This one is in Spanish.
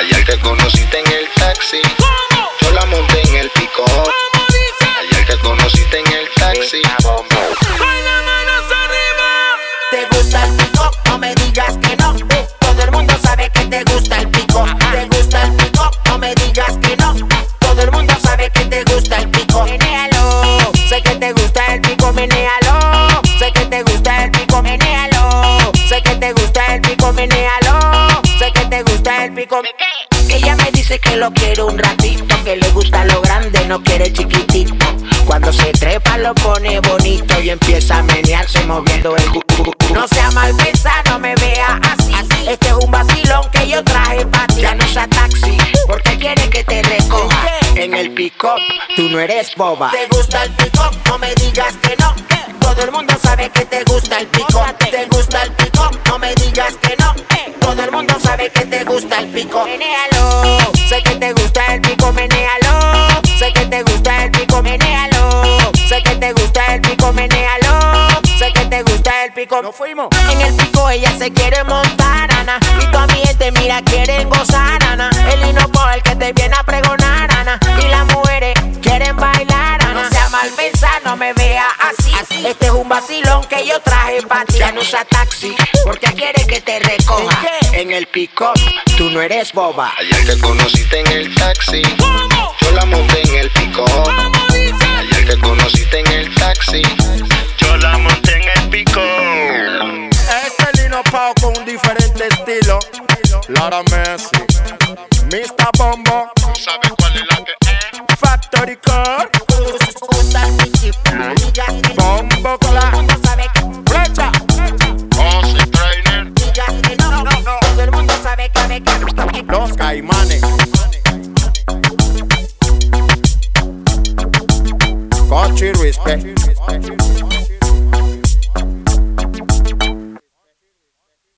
Ayer te conociste en el taxi. Yo la monté en el pico. Ayer te conociste en el taxi. ¿Te gusta el pico? No me digas que no. Todo el mundo sabe que te gusta el pico. ¿Te gusta el pico? No me digas que no. Todo el mundo sabe que te gusta el pico. Menéalo. Sé que te gusta el pico, menéalo. Sé que te gusta el pico, menéalo. Sé que te gusta el pico, menéalo. Ella me dice que lo quiere un ratito, que le gusta lo grande, no quiere chiquitito. Cuando se trepa lo pone bonito y empieza a menearse moviendo el cu. No sea mal pensado, no me vea así. Este es un vacilón que yo traje para ti. Ya no sea taxi, porque quiere que te recoja. En el pick-up, tú no eres boba. ¿Te gusta el pick-up? No me digas que no. Todo el mundo sabe que te gusta el pick-up. ¿Te gusta el pico. Menéalo. Sé que te gusta el pico, menéalo. Sé que te gusta el pico, menéalo. Sé que te gusta el pico, menéalo. Sé que te gusta el pico. Nos fuimos. En el pico ella se quiere montar, Ana. Y tu ambiente, mira, quieren gozar, Ana. El hino por el que te viene a pregonar, Ana. Y las mujeres quieren bailar, Ana. No sea mal pensar, no me vea así. Este es un vacilón que yo traje para ti. Ya no usa taxi, porque quiere que te recoja. En el pick-up, tú no eres boba. Ayer te conociste en el taxi. Yo la monté en el pico. Ayer te conociste en el taxi. Yo la monté en el pico. Este Lino Pau con un diferente estilo. Lara Messi, Mr. Bombo, ¿Sabes cuál es la que es? Factory Core, Los Caimanes. Cochi Respect.